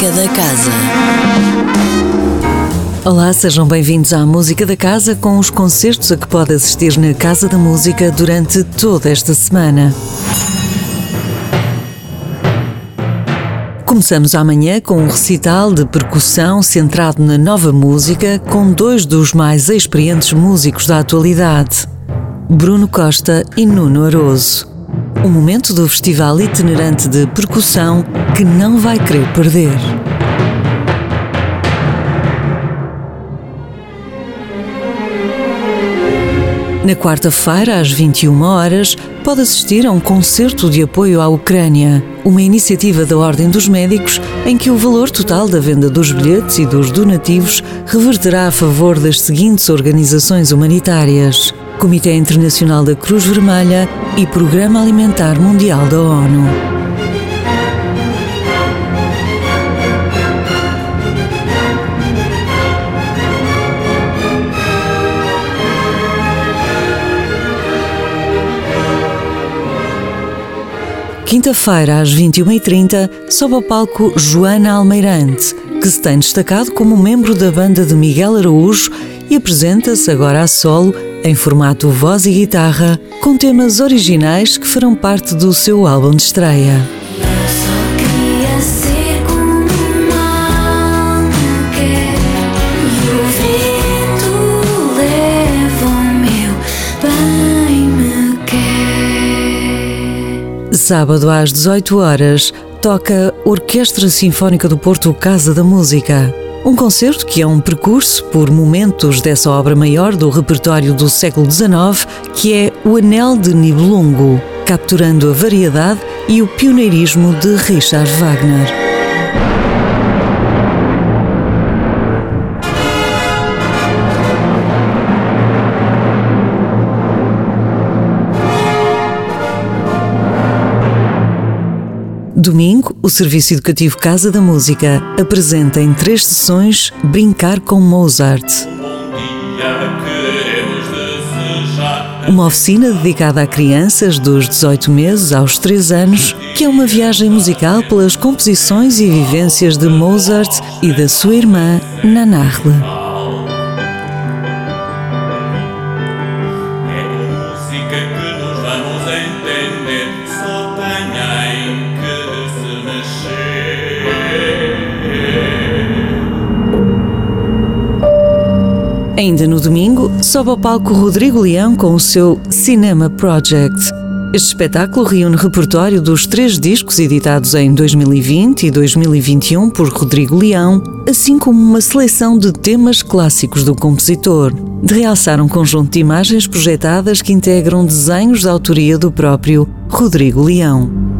Música da Casa. Olá, sejam bem-vindos à Música da Casa com os concertos a que pode assistir na Casa da Música durante toda esta semana. Começamos amanhã com um recital de percussão centrado na nova música com dois dos mais experientes músicos da atualidade, Bruno Costa e Nuno Aroso. Um momento do festival itinerante de percussão que não vai querer perder. Na quarta-feira, às 21 horas, pode assistir a um concerto de apoio à Ucrânia, uma iniciativa da Ordem dos Médicos em que o valor total da venda dos bilhetes e dos donativos reverterá a favor das seguintes organizações humanitárias: Comitê Internacional da Cruz Vermelha e Programa Alimentar Mundial da ONU. Quinta-feira, às 21h30, sobe ao palco Joana Almeirante, que se tem destacado como membro da banda de Miguel Araújo e apresenta-se agora a solo, em formato voz e guitarra, com temas originais que farão parte do seu álbum de estreia. Sábado às 18 horas toca Orquestra Sinfónica do Porto Casa da Música. Um concerto que é um percurso por momentos dessa obra maior do repertório do século XIX, que é O Anel de Nibelungo, capturando a variedade e o pioneirismo de Richard Wagner. Domingo, o Serviço Educativo Casa da Música apresenta em três sessões Brincar com Mozart. Uma oficina dedicada a crianças dos 18 meses aos 3 anos, que é uma viagem musical pelas composições e vivências de Mozart e da sua irmã Nanarle. Ainda no domingo, sobe ao palco Rodrigo Leão com o seu Cinema Project. Este espetáculo reúne repertório dos três discos editados em 2020 e 2021 por Rodrigo Leão, assim como uma seleção de temas clássicos do compositor. De realçar um conjunto de imagens projetadas que integram desenhos da autoria do próprio Rodrigo Leão.